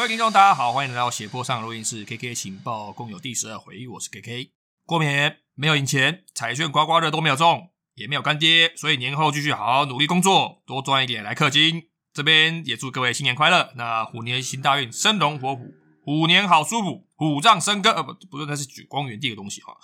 各位听众，大家好，欢迎来到斜坡上录音室。K K 情报共有第十二回，我是 K K。过年没有赢钱，彩券刮刮乐都没有中，也没有干爹，所以年后继续好好努力工作，多赚一点来氪金。这边也祝各位新年快乐。那虎年行大运，生龙活虎，虎年好舒服，虎杖生根。呃，不，不是，那是举光源地的东西哈。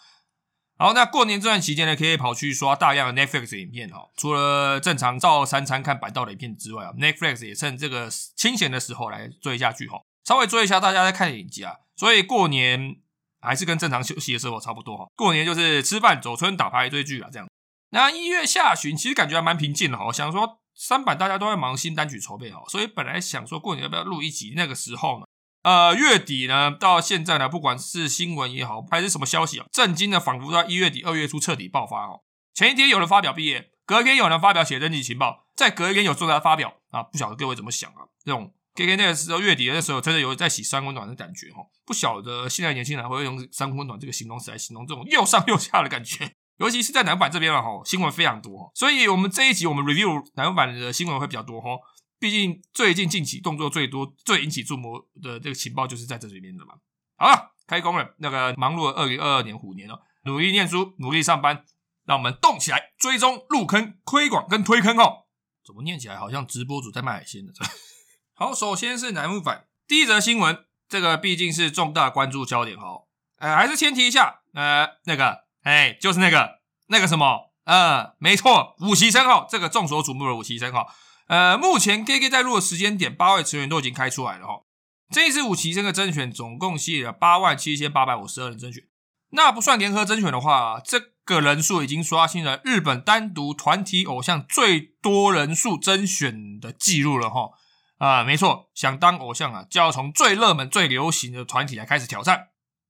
好，那过年这段期间呢，可以跑去刷大量的 Netflix 影片哈。除了正常照三餐看板道的影片之外啊，Netflix 也趁这个清闲的时候来追一下剧哈，稍微追一下大家在看的影集啊。所以过年还是跟正常休息的时候差不多哈。过年就是吃饭、走村、打牌、追剧啊这样。那一月下旬其实感觉还蛮平静的哈。想说三版大家都在忙新单曲筹备哈，所以本来想说过年要不要录一集，那个时候呢。呃，月底呢，到现在呢，不管是新闻也好，还是什么消息啊，震惊的仿佛到一月底、二月初彻底爆发哦。前一天有人发表毕业，隔天有人发表写真集情报，再隔一天有重大发表啊，不晓得各位怎么想啊？这种 K K 那个时候月底的那时候，真的有在洗三温暖的感觉哈。不晓得现在年轻人会用三温暖这个形容词来形容这种又上又下的感觉，尤其是在南版这边了哈，新闻非常多，所以我们这一集我们 review 南版的新闻会比较多哈。毕竟最近近期动作最多、最引起注目的这个情报就是在这里面的嘛。好了，开工了，那个忙碌的二零二二年虎年哦，努力念书，努力上班，让我们动起来，追踪入坑、推广跟推坑哦。怎么念起来好像直播主在卖海鲜呢？好，首先是南木版第一则新闻，这个毕竟是重大关注焦点哦。呃，还是先提一下，呃，那个，哎，就是那个那个什么，呃，没错，五旗生号，这个众所瞩目的五旗生号。呃，目前 K K 在录的时间点，八位成员都已经开出来了哈。这一次五旗这个甄选总共吸引了八万七千八百五十二人甄选，那不算联合甄选的话，这个人数已经刷新了日本单独团体偶像最多人数甄选的记录了哈。啊，没错，想当偶像啊，就要从最热门、最流行的团体来开始挑战。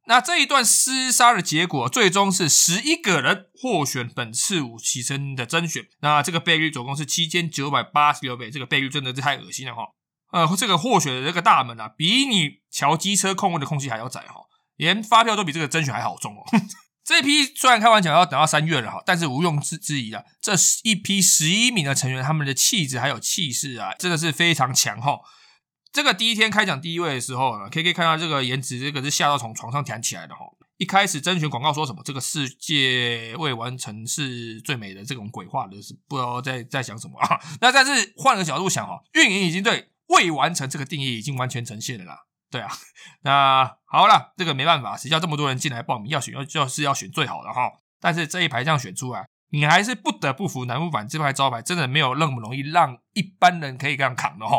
那这一段厮杀的结果，最终是十一个人获选本次五期生的甄选。那这个倍率总共是七千九百八十六倍，这个倍率真的是太恶心了哈。呃，这个获选的这个大门啊，比你桥机车空位的空隙还要窄哈，连发票都比这个甄选还好中哦。这批虽然开玩笑要等到三月了哈，但是毋庸置置疑的，这一批十一名的成员，他们的气质还有气势啊，真的是非常强哈。这个第一天开奖第一位的时候呢，K K 看到这个颜值，这个是吓到从床上弹起来的哈。一开始甄选广告说什么，这个世界未完成是最美的这种鬼话的是不知道在在想什么啊。那但是换个角度想哈，运营已经对未完成这个定义已经完全呈现了啦。对啊，那好了，这个没办法，谁叫这么多人进来报名要选要就是要选最好的哈。但是这一排这样选出来，你还是不得不服南木板这排招牌真的没有那么容易让一般人可以这样扛的哈。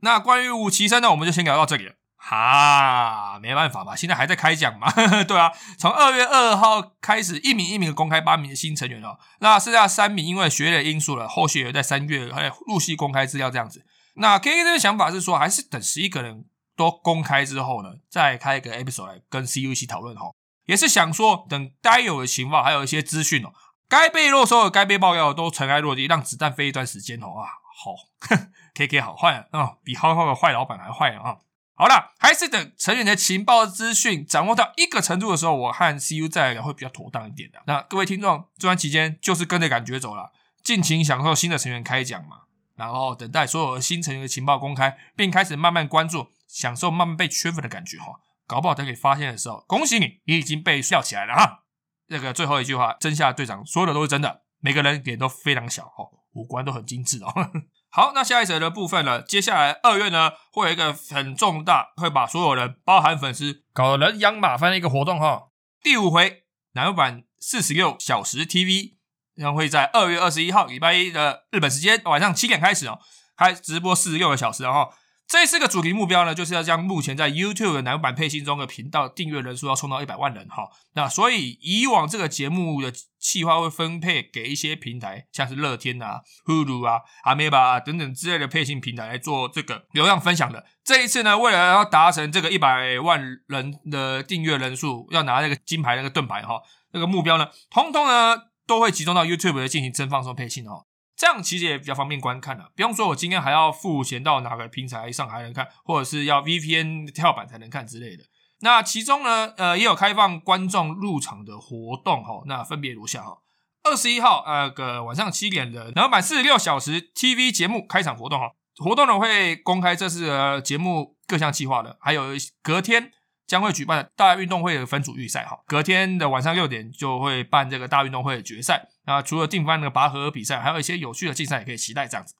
那关于五旗生呢，我们就先聊到这里了。哈，没办法嘛，现在还在开奖嘛。对啊，从二月二号开始，一名一名的公开八名的新成员哦。那剩下三名因为学业因素了，后续也在三月还陆续公开资料这样子。那 K K 这个想法是说，还是等十一个人都公开之后呢，再开一个 episode 来跟 C U 一起讨论哈。也是想说，等该有的情报还有一些资讯哦，该被落收的、该被爆料的都尘埃落地，让子弹飞一段时间哦啊，好。K K 好坏啊，比浩浩的坏老板还坏啊！好了，还是等成员的情报资讯掌握到一个程度的时候，我和 C U 再来聊会比较妥当一点的。那各位听众，这段期间就是跟着感觉走了，尽情享受新的成员开讲嘛，然后等待所有新成员的情报公开，并开始慢慢关注，享受慢慢被圈粉的感觉哈。搞不好等你发现的时候，恭喜你，你已经被笑起来了哈。这个最后一句话，真夏队长说的都是真的，每个人脸都非常小哦，五官都很精致哦。好，那下一则的部分呢？接下来二月呢，会有一个很重大，会把所有人，包含粉丝，搞得人仰马翻的一个活动哈。第五回南版四十六小时 TV 将会在二月二十一号礼拜一的日本时间晚上七点开始哦，开直播四十六个小时哦。这四个主题目标呢，就是要将目前在 YouTube 的南版配信中的频道订阅人数要冲到一百万人哈。那所以以往这个节目的企划会分配给一些平台，像是乐天啊、Hulu 啊、阿美巴等等之类的配信平台来做这个流量分享的。这一次呢，为了要达成这个一百万人的订阅人数，要拿那个金牌那个盾牌哈，那个目标呢，通通呢都会集中到 YouTube 来进行真放松配信哈。这样其实也比较方便观看了，不用说我今天还要付钱到哪个平台上才能看，或者是要 VPN 跳板才能看之类的。那其中呢，呃，也有开放观众入场的活动哈。那分别如下哈：二十一号，呃，个晚上七点的，然后满四十六小时 TV 节目开场活动哈。活动呢会公开这次的节目各项计划的，还有隔天将会举办大运动会的分组预赛哈，隔天的晚上六点就会办这个大运动会的决赛。那除了定番那个拔河比赛，还有一些有趣的竞赛也可以期待这样子。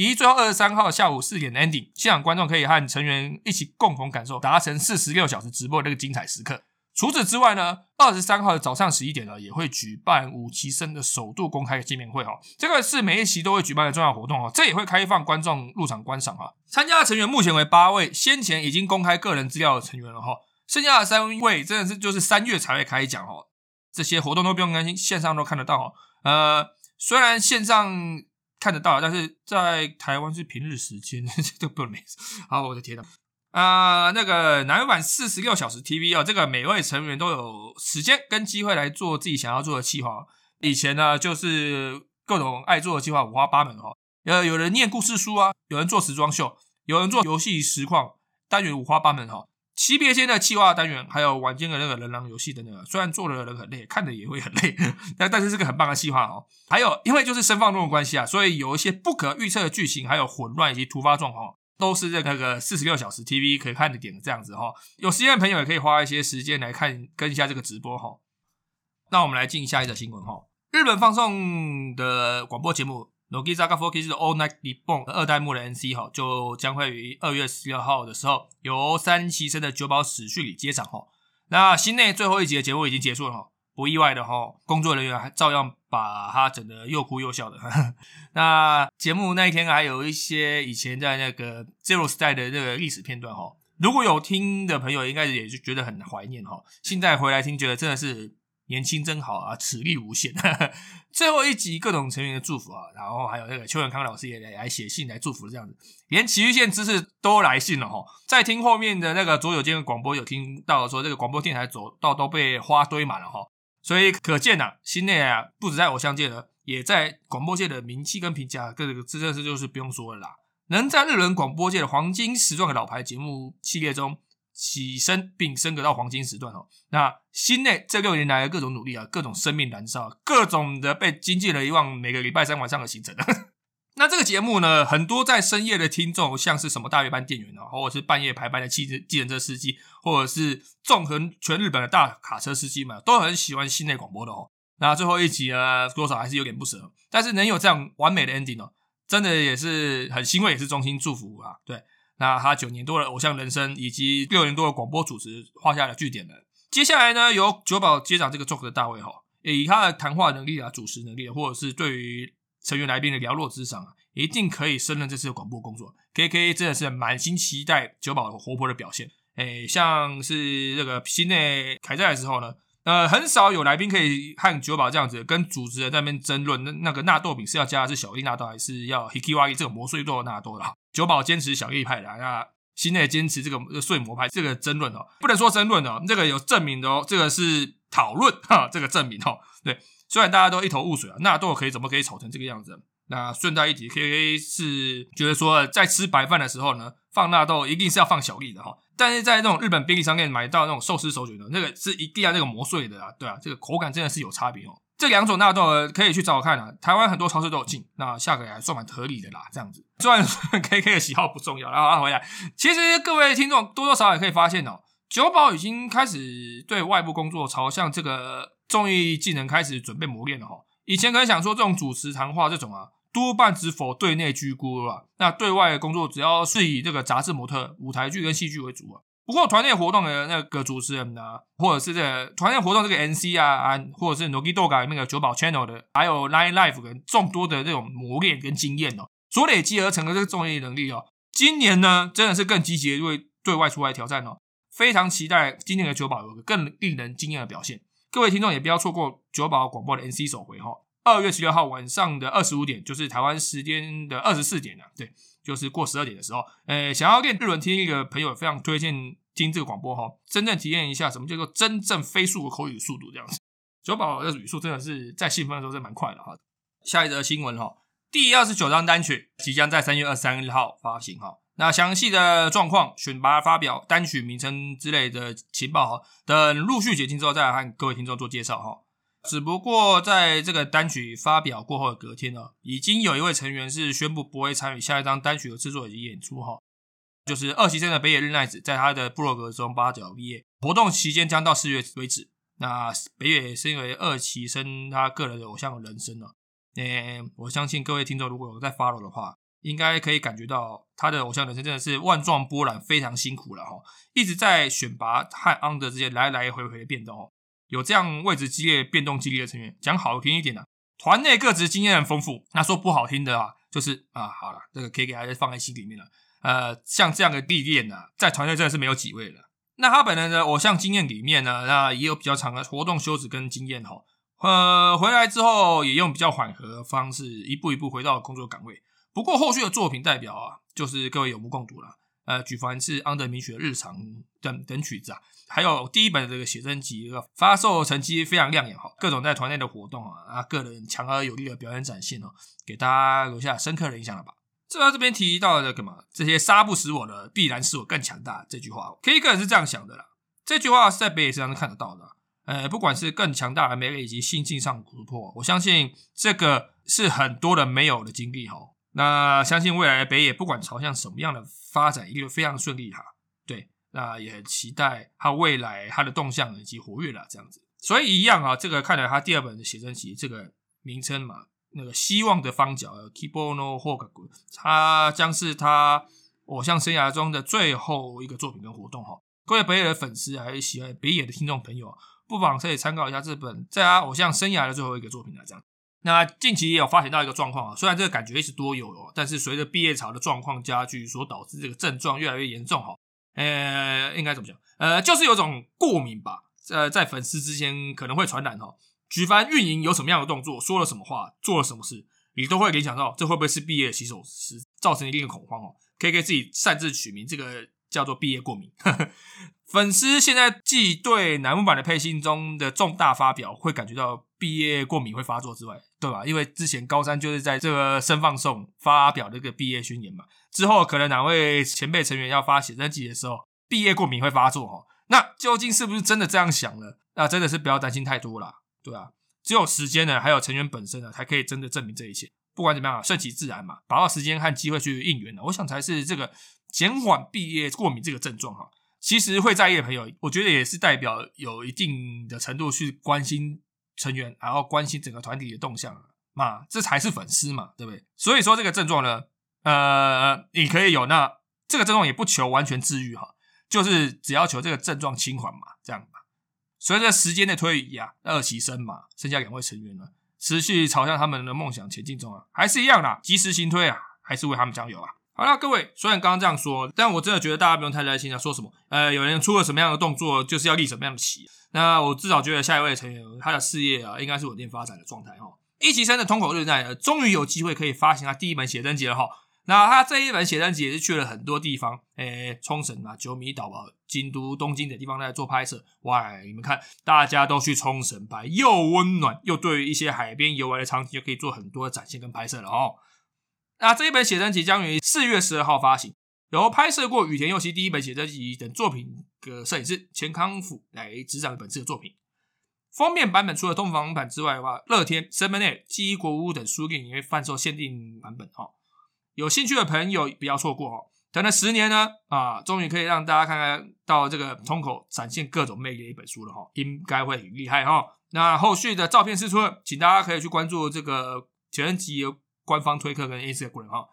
以最后二十三号下午四点的 ending，现场观众可以和成员一起共同感受达成四十六小时直播的这个精彩时刻。除此之外呢，二十三号的早上十一点呢，也会举办五期生的首度公开见面会哦。这个是每一期都会举办的重要活动哦，这也会开放观众入场观赏哈。参加的成员目前为八位，先前已经公开个人资料的成员了哈，剩下的三位真的是就是三月才会开奖哦。这些活动都不用担心，线上都看得到哦。呃，虽然线上。看得到，但是在台湾是平日时间，这都不能好，我的天呐，啊，那个南版四十六小时 TV 哦，这个每位成员都有时间跟机会来做自己想要做的计划。以前呢，就是各种爱做的计划五花八门哈，呃，有人念故事书啊，有人做时装秀，有人做游戏实况单元五花八门哈。级别间的企划单元，还有晚间的那个人狼游戏的那个，虽然做的人很累，看的也会很累，但但是是个很棒的企划哦。还有，因为就是声放中的关系啊，所以有一些不可预测的剧情，还有混乱以及突发状况，都是这个四十六小时 TV 可以看的点的这样子哈。有时间的朋友也可以花一些时间来看跟一下这个直播哈。那我们来进下一则新闻哈，日本放送的广播节目。Nogiza Gafokis 的 All Night Reborn 二代目的 NC 哈，就将会于二月十六号的时候，由三期生的九保史序里接掌哈。那新内最后一集的节目已经结束了哈，不意外的哈，工作人员还照样把他整得又哭又笑的。那节目那一天还有一些以前在那个 Zero 时代的那个历史片段哈，如果有听的朋友，应该也是觉得很怀念哈。现在回来听，觉得真的是。年轻真好啊，齿力无限。最后一集各种成员的祝福啊，然后还有那个邱永康老师也来来写信来祝福这样子，连奇玉线知识都来信了哈。在听后面的那个左右间的广播有听到说，这个广播电台走道都被花堆满了哈，所以可见呐，新内啊不止在偶像界呢，也在广播界的名气跟评价，这个这件事就是不用说了啦。能在日本广播界的黄金时段的老牌节目系列中。起身并升格到黄金时段哦。那心内这六年来的各种努力啊，各种生命燃烧，各种的被经纪人遗忘每个礼拜三晚上的行程。那这个节目呢，很多在深夜的听众，像是什么大夜班店员啊，或者是半夜排班的汽车、计程车司机，或者是纵横全日本的大卡车司机们，都很喜欢心内广播的哦。那最后一集呢，多少还是有点不舍，但是能有这样完美的 ending 哦，真的也是很欣慰，也是衷心祝福啊。对。那他九年多的偶像人生，以及六年多的广播主持，画下了句点了。接下来呢，由九保接掌这个 joke 的大卫哈，以他的谈话能力啊、主持能力，或者是对于成员来宾的寥落之赏啊，一定可以胜任这次的广播工作。K K 真的是满心期待九保活泼的表现。诶，像是这个新内凯在的时候呢。呃，很少有来宾可以和九保这样子跟主持人那边争论，那那个纳豆饼是要加的是小粒纳豆，还是要 Hikiwari 这个磨碎豆纳豆的？九保坚持小粒派的，那新内坚持这个碎磨派，这个争论哦，不能说争论哦，这个有证明的哦，这个是讨论哈，这个证明哦，对，虽然大家都一头雾水啊，纳豆可以怎么可以炒成这个样子？那顺带一提，K K 是觉得说在吃白饭的时候呢，放纳豆一定是要放小粒的哈。但是在那种日本便利商店买到那种寿司手卷的那个是一定要那个磨碎的啊，对啊，这个口感真的是有差别哦。这两种纳豆可以去找看啊，台湾很多超市都有进，那价格也还算蛮合理的啦。这样子，虽然 K K 的喜好不重要，然后回来，其实各位听众多多少少也可以发现哦，九保已经开始对外部工作朝向这个综艺技能开始准备磨练了哈。以前可能想说这种主持谈话这种啊。多半只否对内居孤了，那对外的工作只要是以这个杂志模特、舞台剧跟戏剧为主啊。不过团内活动的那个主持人呢，或者是这团内活动这个 NC 啊啊，或者是 Nogi Doga 那个九宝 Channel 的，还有 Line Life 跟众多的这种磨练跟经验哦，所累积而成的这个综艺能力哦。今年呢，真的是更积极对对外出来挑战哦，非常期待今年的九宝有个更令人惊艳的表现。各位听众也不要错过九宝广播的 NC 首回哈。二月十六号晚上的二十五点，就是台湾时间的二十四点啊，对，就是过十二点的时候，诶，想要练日文听力的朋友，非常推荐听这个广播哈，真正体验一下什么叫做真正飞速的口语速度这样子。九宝的语速真的是在兴奋的时候是蛮快的哈。下一则新闻哈，第二十九张单曲即将在三月二十三号发行哈，那详细的状况、选拔发表、单曲名称之类的情报哈，等陆续解禁之后，再来和各位听众做介绍哈。只不过在这个单曲发表过后的隔天呢，已经有一位成员是宣布不会参与下一张单曲的制作以及演出哈。就是二期生的北野日奈子，在他的部落格中八角毕业，活动期间将到四月为止。那北野身为二期生，他个人的偶像人生呢？诶，我相信各位听众如果有在 follow 的话，应该可以感觉到他的偶像人生真的是万状波澜，非常辛苦了哈，一直在选拔和 under 之间来来回回的变动哦。有这样位置激烈、变动激烈的成员，讲好听一点呢，团内各职经验很丰富；那说不好听的啊，就是啊，好了，这个可以给大家放在心里面了。呃，像这样的历练呢，在团队真的是没有几位了。那他本人的偶像经验里面呢，那也有比较长的活动休止跟经验哈。呃，回来之后也用比较缓和的方式，一步一步回到工作岗位。不过后续的作品代表啊，就是各位有目共睹了。呃，举凡是安德明雪日常等等曲子啊，还有第一本的这个写真集，发售成绩非常亮眼哈。各种在团内的活动啊，啊，个人强而有力的表演展现哦，给大家留下深刻的印象了吧？这这边提到的干嘛？这些杀不死我的，必然使我更强大。这句话，K 个人是这样想的啦。这句话是在北野身上看得到的。呃，不管是更强大的魅力以及心境上突破，我相信这个是很多人没有的经历哈。那相信未来北野，不管朝向什么样的发展，一定会非常顺利哈。对，那也很期待他未来他的动向以及活跃了这样子。所以一样啊，这个看来他第二本的写真集这个名称嘛，那个希望的方角 Kibono Hog，它将是他偶像生涯中的最后一个作品跟活动哈。各位北野的粉丝还是喜欢北野的听众朋友，不妨可以参考一下这本在他偶像生涯的最后一个作品啊，这样。那近期也有发现到一个状况啊，虽然这个感觉一直都有哦，但是随着毕业潮的状况加剧，所导致这个症状越来越严重哈。呃，应该怎么讲？呃，就是有种过敏吧，呃，在粉丝之间可能会传染哈。举凡运营有什么样的动作，说了什么话，做了什么事，你都会联想到这会不会是毕业洗手时造成一定的恐慌哦。可以给自己擅自取名，这个叫做毕业过敏。粉丝现在既对楠木版的配信中的重大发表会感觉到毕业过敏会发作之外，对吧？因为之前高三就是在这个生放送发表这个毕业宣言嘛，之后可能哪位前辈成员要发写真集的时候，毕业过敏会发作哈。那究竟是不是真的这样想了？那真的是不要担心太多啦，对吧？只有时间呢，还有成员本身呢，才可以真的证明这一切。不管怎么样，顺其自然嘛，把握时间和机会去应援呢，我想才是这个减缓毕业过敏这个症状哈。其实会在意的朋友，我觉得也是代表有一定的程度去关心成员，然后关心整个团体的动向嘛，这才是粉丝嘛，对不对？所以说这个症状呢，呃，你可以有，那这个症状也不求完全治愈哈，就是只要求这个症状轻缓嘛，这样嘛。随着时间的推移啊，二期生嘛，剩下两位成员呢，持续朝向他们的梦想前进中啊，还是一样啦，及时行推啊，还是为他们加油啊。好了，各位，虽然刚刚这样说，但我真的觉得大家不用太担心啊。说什么？呃，有人出了什么样的动作，就是要立什么样的旗。那我至少觉得下一位成员他的事业啊，应该是稳定发展的状态哈。一级生的通口日奈终于有机会可以发行他第一本写真集了哈。那他这一本写真集也是去了很多地方，诶，冲绳啊、九米岛啊、京都、东京的地方在做拍摄。哇，你们看，大家都去冲绳拍，又温暖，又对于一些海边游玩的场景，就可以做很多的展现跟拍摄了哦。那这一本写真集将于四月十二号发行，由拍摄过羽田佑希第一本写真集等作品的摄影师钱康辅来执掌本次的作品。封面版本除了通房版之外的话，乐天、Seven A、记忆国屋等书店也会贩售限定版本哈。有兴趣的朋友不要错过哦。等了十年呢，啊，终于可以让大家看看到这个通口展现各种魅力的一本书了哈，应该会很厉害哈。那后续的照片释出，请大家可以去关注这个写真集。官方推客跟 A 四的过人哈，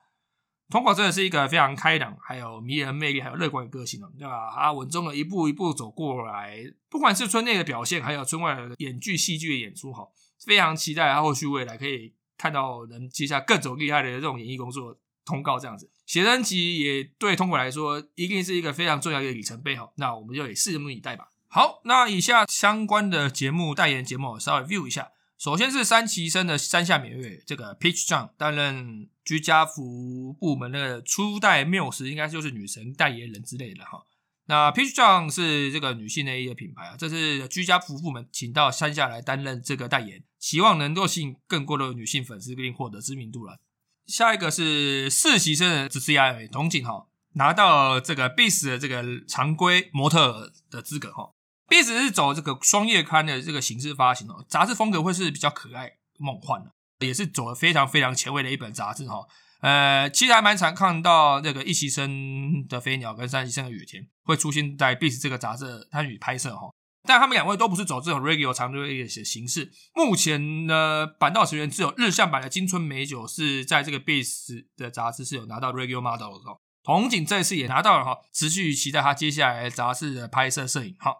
通过真的是一个非常开朗、还有迷人魅力、还有乐观的个性哦，对吧？他稳重的一步一步走过来，不管是村内的表现，还有村外的演剧、戏剧的演出哈，非常期待他后续未来可以看到能接下各种厉害的这种演艺工作通告这样子。写真集也对通过来说一定是一个非常重要的里程碑哈，那我们就也拭目以待吧。好，那以下相关的节目代言节目稍微 view 一下。首先是三崎生的山下美月，这个 Peach John 担任居家服部门的初代缪斯，应该就是女神代言人之类的哈。那 Peach John 是这个女性的一个品牌啊，这是居家服部门请到山下来担任这个代言，希望能够吸引更多的女性粉丝并获得知名度了。下一个是四期生的 C I 同景哈，拿到这个 Beast 的这个常规模特的资格哈。B 只是走这个双月刊的这个形式发行哦，杂志风格会是比较可爱梦幻的，也是走了非常非常前卫的一本杂志哈。呃，其实还蛮常看到那个一席生的飞鸟跟三席生的雨田会出现在《Beast》这个杂志参与拍摄哈。但他们两位都不是走这种 regular 长度的形式。目前呢，板道成员只有日向版的金春美酒是在这个 Beast 的杂志是有拿到 regular model 的。红井这次也拿到了哈，持续期待他接下来杂志的拍摄摄影哈，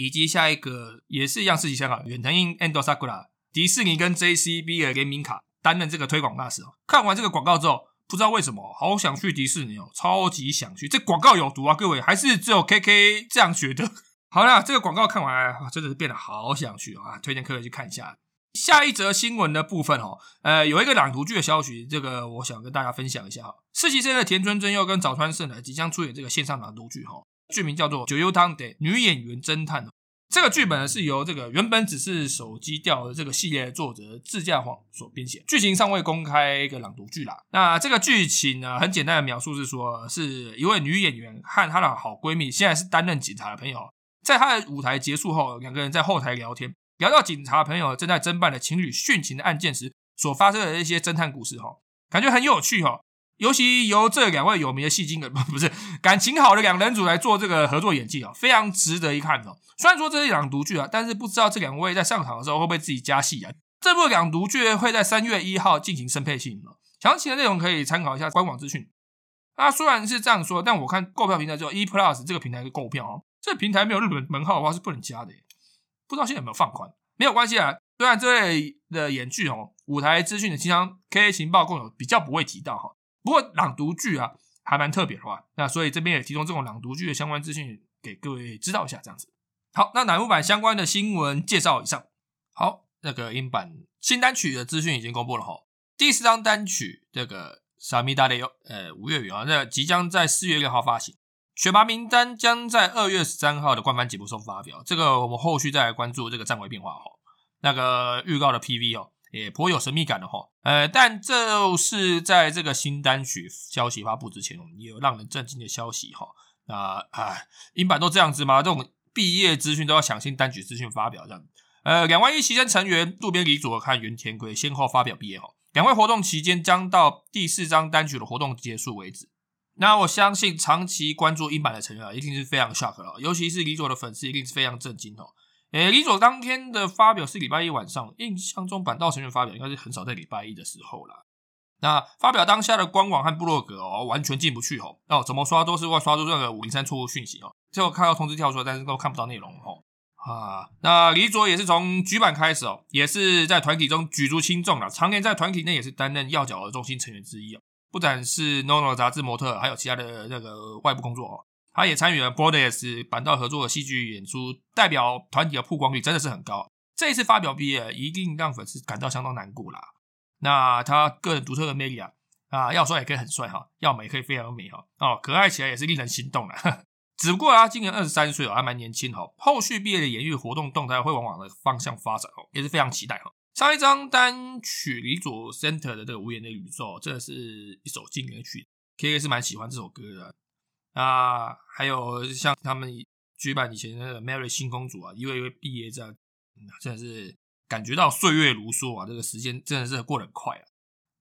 以及下一个也是一样事情香港远藤英 Endo Sakura 迪士尼跟 JCB 的联名卡担任这个推广大使哦。看完这个广告之后，不知道为什么好想去迪士尼哦，超级想去。这广告有毒啊，各位，还是只有 KK 这样觉得？好啦，这个广告看完，真的是变得好想去啊！推荐各位去看一下。下一则新闻的部分哦，呃，有一个朗读剧的消息，这个我想跟大家分享一下哈。实习生的田村真佑跟早川胜呢，即将出演这个线上朗读剧哈，剧名叫做《九幽汤的女演员侦探》。这个剧本呢是由这个原本只是手机调的这个系列作者自驾晃所编写，剧情尚未公开一个朗读剧啦。那这个剧情呢，很简单的描述是说，是一位女演员和她的好闺蜜，现在是担任警察的朋友。在她的舞台结束后，两个人在后台聊天，聊到警察朋友正在侦办的情侣殉情的案件时所发生的一些侦探故事，哈，感觉很有趣，哈。尤其由这两位有名的戏精人，不是感情好的两人组来做这个合作演技啊，非常值得一看哦。虽然说这是朗读剧啊，但是不知道这两位在上场的时候会不会自己加戏啊？这部两读剧会在三月一号进行声配信哦。详细的内容可以参考一下官网资讯。那虽然是这样说，但我看购票平台只有 E Plus 这个平台是购票哦。这平台没有日本门号的话是不能加的，不知道现在有没有放宽？没有关系啊。虽然这类的演剧哦，舞台资讯的经常 K A 情报共有比较不会提到哈。不过朗读剧啊还蛮特别的话，那所以这边也提供这种朗读剧的相关资讯给各位知道一下，这样子。好，那乃木版相关的新闻介绍以上。好，那个英版新单曲的资讯已经公布了哈。第四张单曲这个萨米达的，呃，五月雨啊，那即将在四月六号发行。选拔名单将在二月十三号的官方节目中发表，这个我们后续再来关注这个站位变化哈。那个预告的 PV 哦，也颇有神秘感的哈。呃，但这是在这个新单曲消息发布之前，也有让人震惊的消息哈。那唉，英版都这样子吗？这种毕业资讯都要抢先单曲资讯发表这样。呃，两万一期间成员渡边理佐和原田圭先后发表毕业哈。两位活动期间将到第四张单曲的活动结束为止。那我相信长期关注英版的成员啊，一定是非常 shock 了，尤其是李佐的粉丝一定是非常震惊哦。诶，李佐当天的发表是礼拜一晚上，印象中板道成员发表应该是很少在礼拜一的时候啦。那发表当下的官网和部落格哦，完全进不去哦。哦，怎么刷都是会刷出这个五零三错误讯息哦。最后看到通知跳出来，但是都看不到内容哦。啊，那李佐也是从举版开始哦，也是在团体中举足轻重了，常年在团体内也是担任要角的中心成员之一哦。不展是 NONO 杂志模特，还有其他的那个外部工作哦。他也参与了 Borders 板道合作的戏剧演出，代表团体的曝光率真的是很高。这一次发表毕业，一定让粉丝感到相当难过啦。那他个人独特的魅力啊，啊，要帅也可以很帅哈，要美也可以非常美哈，哦，可爱起来也是令人心动的。只不过他今年二十三岁哦，还蛮年轻哈。后续毕业的演艺活动动态会往往的方向发展哦，也是非常期待哈。上一张单曲李佐 center 的这个无言的宇宙，真的是一首经典曲，K K 是蛮喜欢这首歌的。啊，还有像他们举办以前那个 Mary 新公主啊，一位一位毕业这样，真的是感觉到岁月如梭啊，这个时间真的是过得很快啊。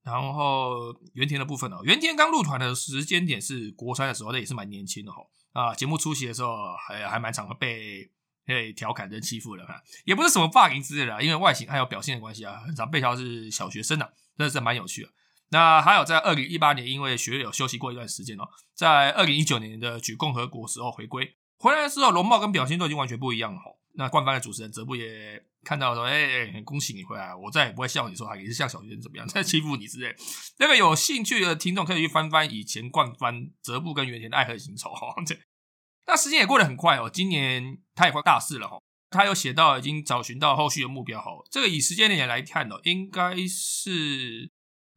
然后原田的部分哦，原田刚入团的时间点是国三的时候，那也是蛮年轻的哈。啊，节目出席的时候还还蛮常被。被调侃、跟欺负的哈，也不是什么霸凌之类的，因为外形还有表现的关系啊，很常被调是小学生啊，真的是蛮有趣的。那还有在二零一八年，因为学有休息过一段时间哦，在二零一九年的举共和国时候回归，回来的时候容貌跟表现都已经完全不一样了哈。那冠方的主持人泽布也看到说，哎，恭喜你回来，我再也不会笑你说他也是像小学生怎么样 在欺负你之类。那个有兴趣的听众可以去翻翻以前冠方泽布跟原田的爱恨情仇哈。那时间也过得很快哦，今年他也快大四了哈，他有写到已经找寻到后续的目标哈，这个以时间点来看哦，应该是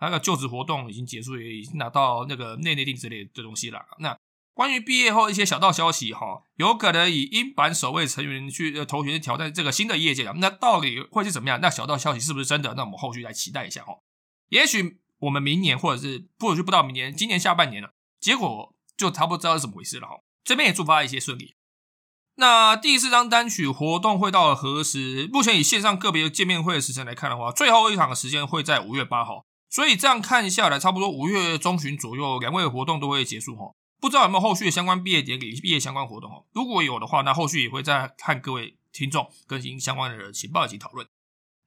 那个就职活动已经结束，也已经拿到那个内内定之类的东西了。那关于毕业后一些小道消息哈，有可能以英版首位成员去投选挑战这个新的业界啊，那到底会是怎么样？那小道消息是不是真的？那我们后续来期待一下哈，也许我们明年或者是或者是不到明年，今年下半年了，结果就差不多知道是怎么回事了哈。这边也祝发一些顺利。那第四张单曲活动会到何时？目前以线上个别见面会的时间来看的话，最后一场的时间会在五月八号。所以这样看下来，差不多五月中旬左右，两位活动都会结束哈。不知道有没有后续的相关毕业典礼、毕业相关活动哦？如果有的话，那后续也会再看各位听众更新相关的情报以及讨论。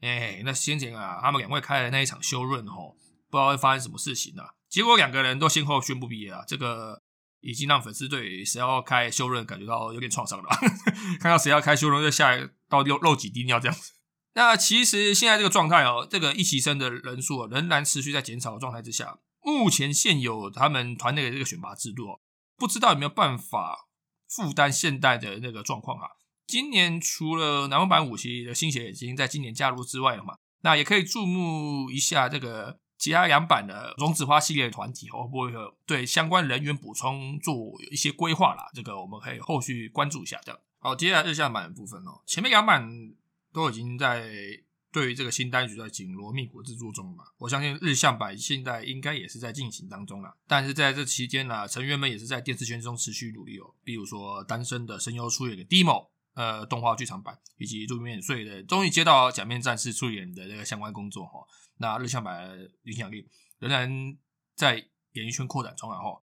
哎，那先前啊，他们两位开的那一场修润哦，不知道会发生什么事情啊？结果两个人都先后宣布毕业啊，这个已经让粉丝对谁要开修润感觉到有点创伤了。看到谁要开修润，就下来到漏漏几滴尿这样子。那其实现在这个状态哦，这个一起生的人数仍然持续在减少的状态之下。目前现有他们团内的这个选拔制度，不知道有没有办法负担现代的那个状况啊？今年除了南方版武器的新血已经在今年加入之外了嘛，那也可以注目一下这个其他两版的荣子花系列的团体会不会对相关人员补充做一些规划啦？这个我们可以后续关注一下。这样好，接下来日向版的部分哦，前面两版都已经在对于这个新单曲在紧锣密鼓制作中了嘛，我相信日向版现在应该也是在进行当中了。但是在这期间呢，成员们也是在电视圈中持续努力哦，比如说单身的声优出演的 Demo。呃，动画剧场版以及路面税的，终于接到假面战士出演的这个相关工作哈。那日向版影响力仍然在演艺圈扩展中啊哈。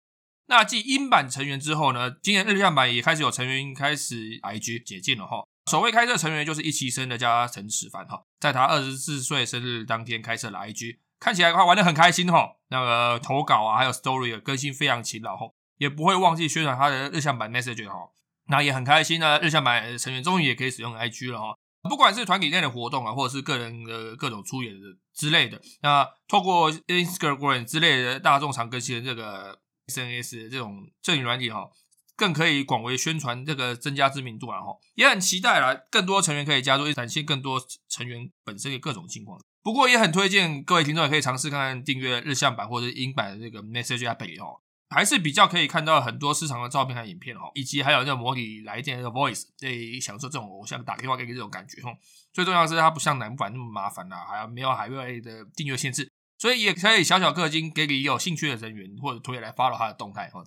那继英版成员之后呢，今年日向版也开始有成员开始 IG 解禁了哈。首位开设成员就是一期生的加藤史帆哈，在他二十四岁生日当天开设了 IG，看起来的话玩的很开心哈。那个投稿啊，还有 Story 更新非常勤劳哈，也不会忘记宣传他的日向版 Message 哈。那也很开心呢，日向版成员终于也可以使用 IG 了哈。不管是团体内的活动啊，或者是个人的各种出演的之类的，那透过 Instagram 之类的大众常更新的这个 SNS 这种正语软体哈，更可以广为宣传这个增加知名度啊哈。也很期待啦，更多成员可以加入，也展现更多成员本身的各种情况。不过也很推荐各位听众也可以尝试看看订阅日向版或者英版的这个 Message App 哦。还是比较可以看到很多市场的照片和影片哦，以及还有那个模拟来电的 voice，可以享受这种偶像打电话给你这种感觉哦。最重要是它不像南版那么麻烦啦，还有没有海外的订阅限制，所以也可以小小氪金给你有兴趣的人员或者推来 follow 他的动态哦。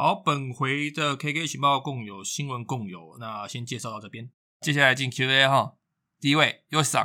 好，本回的 KK 情报共有新闻共有，那先介绍到这边，接下来进 Q&A 哈。第一位 y o s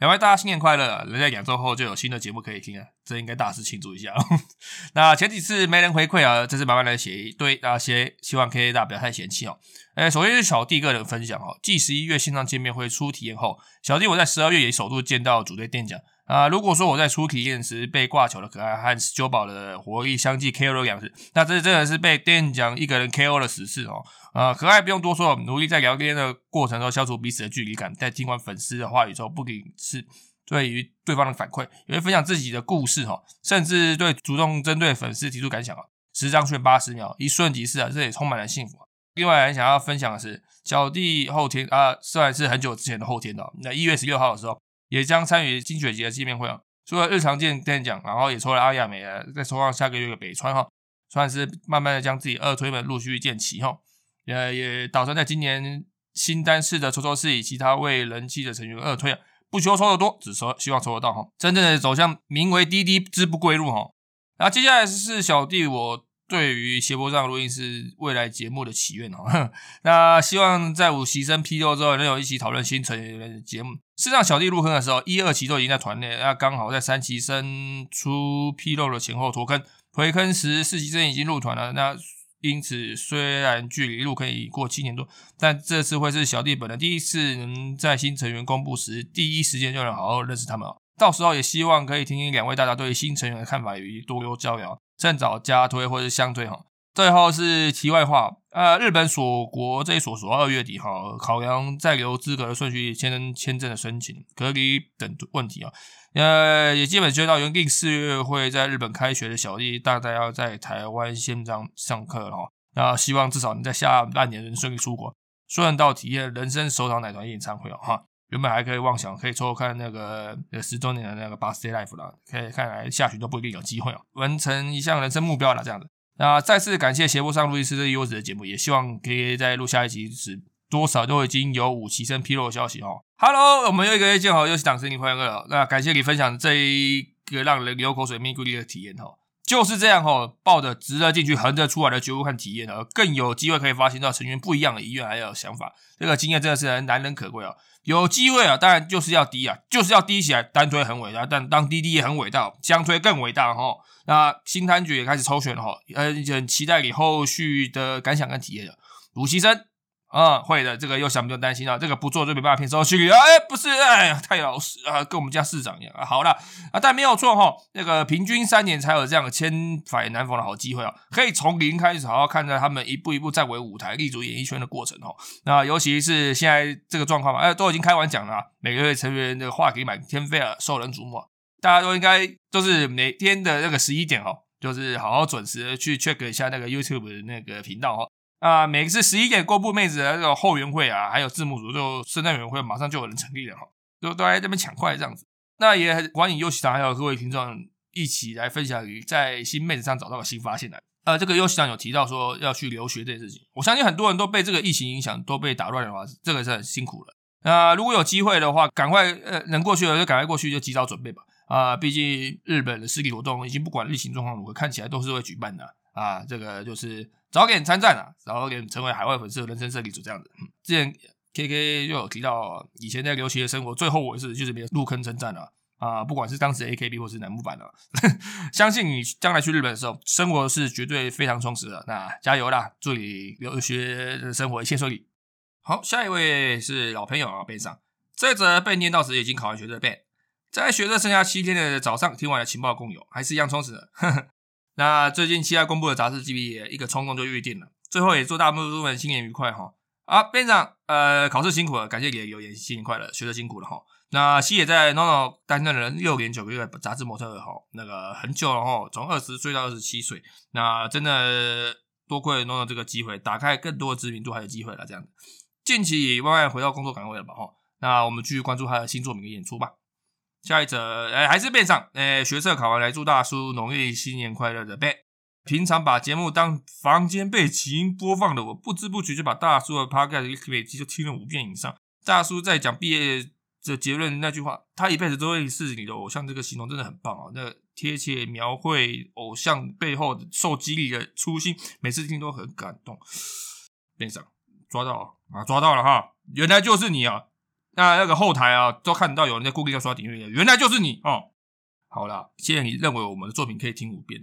两位大家新年快乐！人在两周后就有新的节目可以听啊，这应该大肆庆祝一下。那前几次没人回馈啊，这次慢慢来写一堆那些，希望 KK 大不要太嫌弃哦。哎，首先是小弟个人分享哦，继十一月线上见面会初体验后，小弟我在十二月也首度见到组队店长。啊，如果说我在初体验时被挂球的可爱和九宝的活力相继 KO 了两次，那这真的是被店长一个人 KO 了十次哦。啊，可爱不用多说，努力在聊天的过程中消除彼此的距离感。在听完粉丝的话语之后，不仅是对于对方的反馈，也会分享自己的故事哈，甚至对主动针对粉丝提出感想啊。十张券八十秒，一瞬即逝啊，这也充满了幸福。另外还想要分享的是，小弟后天啊，虽然是很久之前的后天的，那一月十六号的时候。也将参与金雪节的见面会啊，除了日常见店奖，然后也抽了阿亚美啊，再抽上下个月的北川哈，算是慢慢的将自己二推们陆续建齐哈，也也打算在今年新单式的抽抽室以其他为人气的成员二推啊，不求抽的多，只说希望抽得到哈，真正的走向名为滴滴之不归路哈。然后接下来是小弟我。对于斜坡上录音是未来节目的祈愿哦，那希望在五期生批斗之后，能有一起讨论新成员的节目。事实上，小弟入坑的时候，一二期都已经在团内，那刚好在三期生出披露的前后脱坑，回坑时四期生已经入团了。那因此，虽然距离入坑已过七年多，但这次会是小弟本人第一次能在新成员公布时第一时间就能好好认识他们哦。到时候也希望可以听听两位大家对新成员的看法，与多多交流。趁早加推或者相推哈。最后是题外话，呃，日本锁国这一所所二月底哈，考量在留资格的顺序、签签证的申请、隔离等问题啊，呃，也基本接到原定四月会在日本开学的小弟，大概要在台湾线上上课了哈。那希望至少能在下半年能顺利出国，顺道体验人生首场奶团演唱会哦哈。原本还可以妄想可以抽看那个呃十周年的那个 birthday life 了，可以看来下旬都不一定有机会哦，完成一项人生目标了这样子。那再次感谢斜坡上录音师这优质的节目，也希望可以在录下一集时多少都已经有五期生披露的消息哦。Hello，我们又一个月见好，又是党生日快乐了。那感谢你分享这一个让人流口水、蜜咕力的体验哦。就是这样哈，抱着直着进去、横着出来的觉悟和体验呢，更有机会可以发现到成员不一样的意愿还有想法。这个经验真的是难能可贵啊！有机会啊，当然就是要低啊，就是要低起来。单推很伟大，但当滴滴也很伟大，相推更伟大哈。那新摊局也开始抽选了哈，呃，很期待你后续的感想跟体验的。鲁西生。啊，会的，这个又想不用担心了，这个不做就没办法骗收去啊！哎，不是，哎呀，太老实啊，跟我们家市长一样啊。好了啊，但没有错哈，那个平均三年才有这样的千载难逢的好机会啊，可以从零开始好好看着他们一步一步站稳舞台、立足演艺圈的过程哦。那尤其是现在这个状况嘛，哎，都已经开完奖了，每个月成员的话给满天飞了，受人瞩目，大家都应该都是每天的那个十一点哦，就是好好准时去 check 一下那个 YouTube 的那个频道哦。啊，每次十一点公布妹子的那个后援会啊，还有字幕组就圣诞委员会，马上就有人成立了哈，都都在这边抢快这样子。那也欢迎优喜长还有各位听众一起来分享在新妹子上找到的新发现来。呃，这个优喜长有提到说要去留学这件事情，我相信很多人都被这个疫情影响，都被打乱的话，这个是很辛苦了。那如果有机会的话，赶快呃能过去的就赶快过去，就及早准备吧。啊，毕竟日本的实体活动已经不管疫情状况如何，看起来都是会举办的啊。这个就是。早点参战啊，早点成为海外粉丝的人生胜利组这样子。之前 K K 就有提到，以前在留学的生活，最后我是就是没有入坑称赞了啊，不管是当时 A K B 或是楠木版的，相信你将来去日本的时候，生活是绝对非常充实的。那加油啦，祝你留学生活一切顺利。好，下一位是老朋友啊，边上这则被念到时已经考完学的 Ben，在学着剩下七天的早上听完了情报共有，还是一样充实的。那最近期待公布的杂志 G B 一个冲动就预定了，最后也祝大部分新年愉快哈。啊，班长，呃，考试辛苦了，感谢你的留言，新年快乐，学的辛苦了哈。那西野在 NONO 担任了六年九个月杂志模特哈，那个很久了哈，从二十岁到二十七岁，那真的多亏 NONO 这个机会，打开更多的知名度还有机会了这样子。近期慢慢回到工作岗位了吧哈，那我们继续关注他的新作品跟演出吧。下一则，哎，还是变上，哎，学测考完来祝大叔农历新年快乐的变。平常把节目当房间背景音播放的我，不知不觉就把大叔的 Podcast 每集就听了五遍以上。大叔在讲毕业的结论那句话，他一辈子都会是你的偶像，这个形容真的很棒哦。那贴切描绘偶像背后的受激励的初心，每次听都很感动。变上抓到啊，抓到了哈，原来就是你啊。那那个后台啊，都看到有人在故意要刷订阅，原来就是你哦。好了，谢谢你认为我们的作品可以听五遍，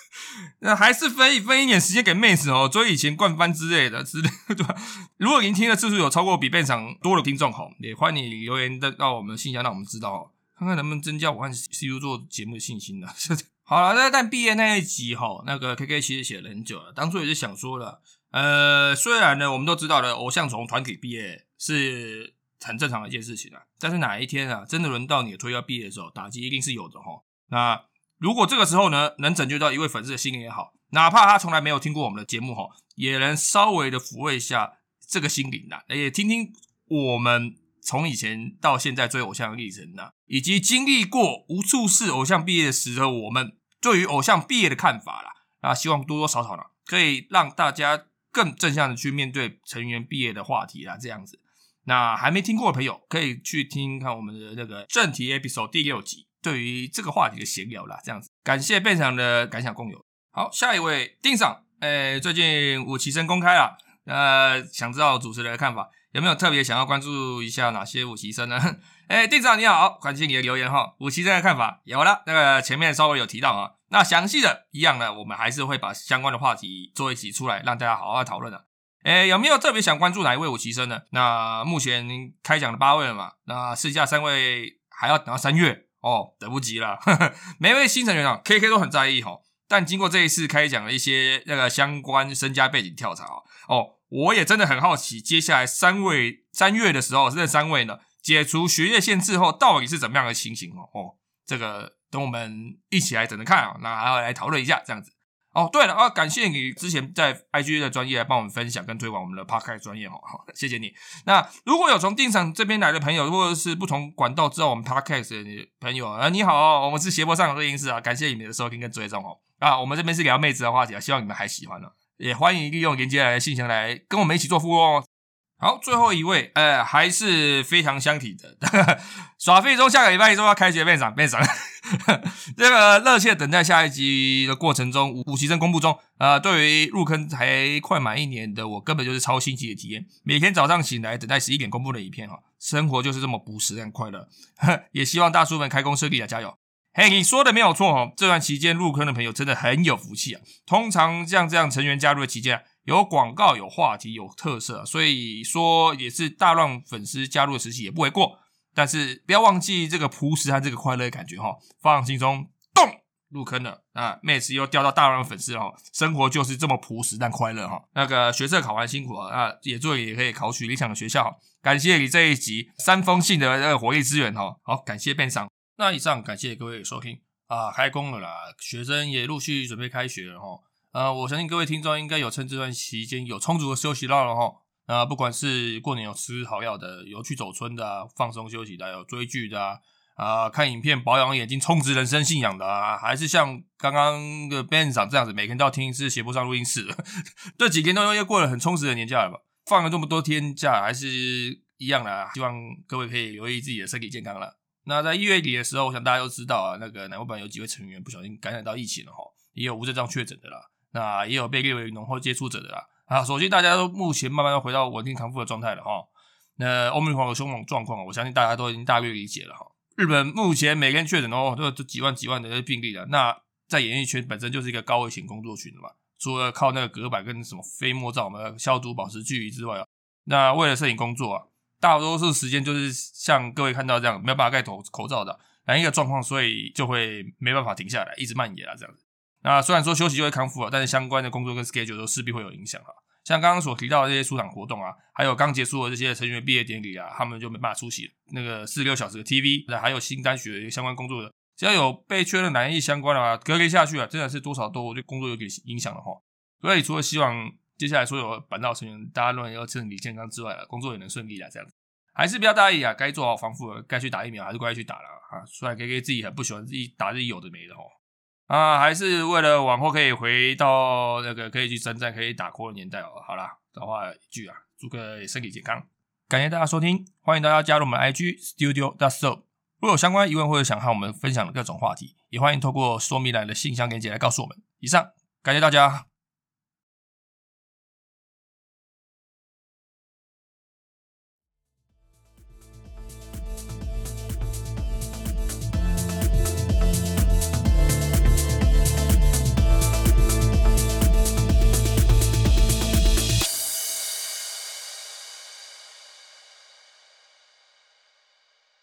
那还是分一分一点时间给妹子哦，追以前灌番之类的之类，对吧？如果您听的次数有超过比片场多的听众，好，也欢迎留言的到我们的信箱，让我们知道，看看能不能增加我和 CU 做节目的信心呢？好了，那但毕业那一集哈，那个 KK 其实写了很久了，当初也是想说了，呃，虽然呢，我们都知道了，偶像从团体毕业是。很正常的一件事情啊，但是哪一天啊，真的轮到你的推要毕业的时候，打击一定是有的哈。那如果这个时候呢，能拯救到一位粉丝的心灵也好，哪怕他从来没有听过我们的节目哈，也能稍微的抚慰一下这个心灵呐，也听听我们从以前到现在追偶像的历程呐，以及经历过无数次偶像毕业时的我们对于偶像毕业的看法啦。啊，希望多多少少呢，可以让大家更正向的去面对成员毕业的话题啦，这样子。那还没听过的朋友，可以去听看我们的那个正题 episode 第六集，对于这个话题的闲聊啦，这样子。感谢变场的感想共有。好，下一位丁赏，诶，最近武奇生公开了，呃，想知道主持人的看法，有没有特别想要关注一下哪些武奇生呢？诶，丁赏你好，感谢你的留言哈。武奇生的看法有了，那个前面稍微有提到啊，那详细的一样呢，我们还是会把相关的话题做一起出来，让大家好好讨论的。哎，有没有特别想关注哪一位武棋生呢？那目前开奖的八位了嘛？那剩下三位还要等到三月哦，等不及了。每位新成员啊，K K 都很在意哈。但经过这一次开奖的一些那个相关身家背景调查哦，我也真的很好奇，接下来三位三月的时候，这三位呢解除学业限制后，到底是怎么样的情形哦？哦，这个等我们一起来等着看啊，那还要来讨论一下这样子。哦，对了啊，感谢你之前在 IG 的专业来帮我们分享跟推广我们的 Podcast 专业哦，好，谢谢你。那如果有从定场这边来的朋友，或者是不同管道知道我们 Podcast 的朋友啊，你好，我们是斜坡上的录音室啊，感谢你们的收听跟追踪哦。啊，我们这边是聊妹子的话题啊，希望你们还喜欢呢，也欢迎利用连接来的信箱来跟我们一起做互动哦。好，最后一位，呃，还是非常相体的 耍废中，下个礼拜一说要开学，变长变长。这个热切等待下一集的过程中，五五习生公布中，呃，对于入坑才快满一年的我，根本就是超新奇的体验。每天早上醒来，等待十一点公布的影片哈，生活就是这么朴实和快乐。也希望大叔们开工顺利啊，加油！嘿，你说的没有错哦，这段期间入坑的朋友真的很有福气啊。通常像这样成员加入的期间。有广告，有话题，有特色，所以说也是大浪粉丝加入的时期也不为过。但是不要忘记这个朴实和这个快乐的感觉哈，放心中咚入坑了啊，妹子又掉到大浪粉丝了，生活就是这么朴实但快乐哈。那个学测考完辛苦了啊，也做也可以考取理想的学校。感谢你这一集三封信的那个火力支援哈，好感谢变商。那以上感谢各位收听啊，开工了啦，学生也陆续准备开学了哈。呃，我相信各位听众应该有趁这段期间有充足的休息到了哈。那不管是过年有吃好药的，有去走春的，放松休息的，有追剧的啊，看影片保养眼睛、充值人生信仰的啊，还是像刚刚的 Ben 长这样子，每天都要听一次斜坡上录音室，这几天都又过了很充实的年假了吧？放了这么多天假，还是一样的，希望各位可以留意自己的身体健康了。那在一月底的时候，我想大家都知道啊，那个南部版有几位成员不小心感染到疫情了哈，也有无症状确诊的啦。那也有被列为浓厚接触者的啦啊，首先大家都目前慢慢回到稳定康复的状态了哈。那欧米狂的凶猛状况，我相信大家都已经大略理解了哈。日本目前每天确诊哦，都都几万几万的病例了。那在演艺圈本身就是一个高危险工作群的嘛，除了靠那个隔板跟什么飞沫罩嘛消毒保持距离之外啊，那为了摄影工作啊，大多数时间就是像各位看到这样没有办法盖头口罩的，那一个状况，所以就会没办法停下来，一直蔓延啊这样子。那虽然说休息就会康复了，但是相关的工作跟 schedule 都势必会有影响哈。像刚刚所提到的这些出场活动啊，还有刚结束的这些成员毕业典礼啊，他们就没办法出席。那个四十六小时的 TV，那还有新单曲的相关工作的，只要有被确认难易相关的话，隔离下去啊，真的是多少都对工作有点影响了哈。所以除了希望接下来所有板道成员大家都能要身体健康之外啊，工作也能顺利啊，这样还是不要大意啊，该做好防护，该去打疫苗还是乖去打了啊。虽然 K K 自己很不喜欢自己打自己有的没的哈。啊，还是为了往后可以回到那个可以去征战、可以打 call 的年代哦。好啦，的话一句啊，祝各位身体健康，感谢大家收听，欢迎大家加入我们 IG Studio That So。如果有相关疑问或者想和我们分享的各种话题，也欢迎透过说明栏的信箱链接来告诉我们。以上，感谢大家。